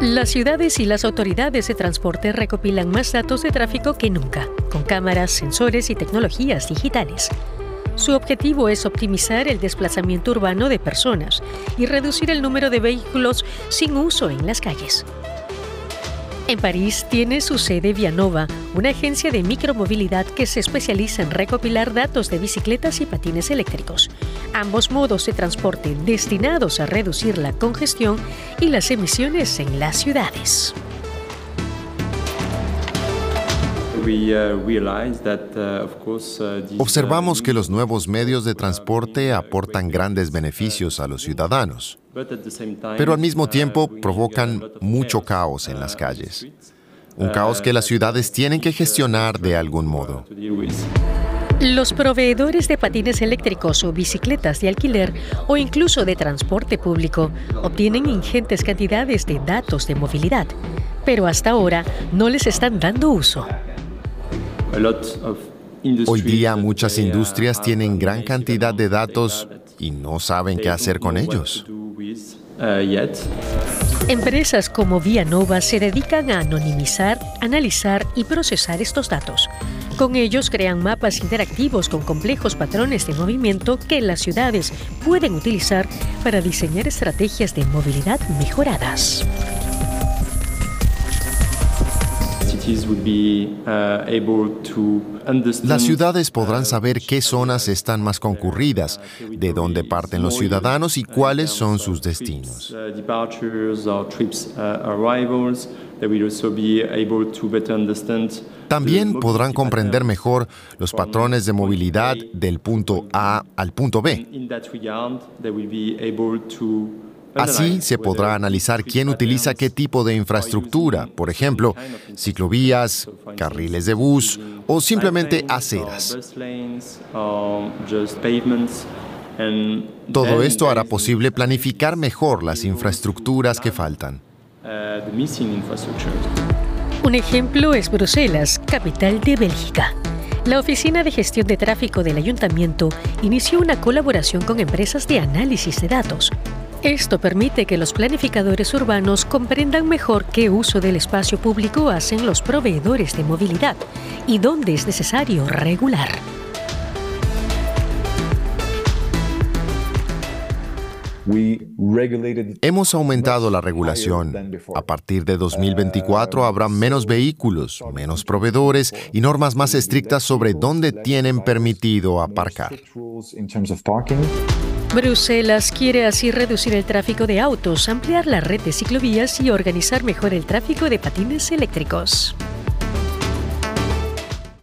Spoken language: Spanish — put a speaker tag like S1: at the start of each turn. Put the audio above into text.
S1: Las ciudades y las autoridades de transporte recopilan más datos de tráfico que nunca, con cámaras, sensores y tecnologías digitales. Su objetivo es optimizar el desplazamiento urbano de personas y reducir el número de vehículos sin uso en las calles. En París tiene su sede Vianova, una agencia de micromovilidad que se especializa en recopilar datos de bicicletas y patines eléctricos, ambos modos de transporte destinados a reducir la congestión y las emisiones en las ciudades.
S2: Observamos que los nuevos medios de transporte aportan grandes beneficios a los ciudadanos pero al mismo tiempo provocan mucho caos en las calles. Un caos que las ciudades tienen que gestionar de algún modo.
S1: Los proveedores de patines eléctricos o bicicletas de alquiler o incluso de transporte público obtienen ingentes cantidades de datos de movilidad, pero hasta ahora no les están dando uso.
S2: Hoy día muchas industrias tienen gran cantidad de datos y no saben qué hacer con ellos.
S1: Empresas como Vianova se dedican a anonimizar, analizar y procesar estos datos. Con ellos crean mapas interactivos con complejos patrones de movimiento que las ciudades pueden utilizar para diseñar estrategias de movilidad mejoradas.
S2: Las ciudades podrán saber qué zonas están más concurridas, de dónde parten los ciudadanos y cuáles son sus destinos. También podrán comprender mejor los patrones de movilidad del punto A al punto B. Así se podrá analizar quién utiliza qué tipo de infraestructura, por ejemplo, ciclovías, carriles de bus o simplemente aceras. Todo esto hará posible planificar mejor las infraestructuras que faltan.
S1: Un ejemplo es Bruselas, capital de Bélgica. La Oficina de Gestión de Tráfico del Ayuntamiento inició una colaboración con empresas de análisis de datos esto permite que los planificadores urbanos comprendan mejor qué uso del espacio público hacen los proveedores de movilidad y dónde es necesario regular.
S2: Hemos aumentado la regulación. A partir de 2024 habrá menos vehículos, menos proveedores y normas más estrictas sobre dónde tienen permitido aparcar.
S1: Bruselas quiere así reducir el tráfico de autos, ampliar la red de ciclovías y organizar mejor el tráfico de patines eléctricos.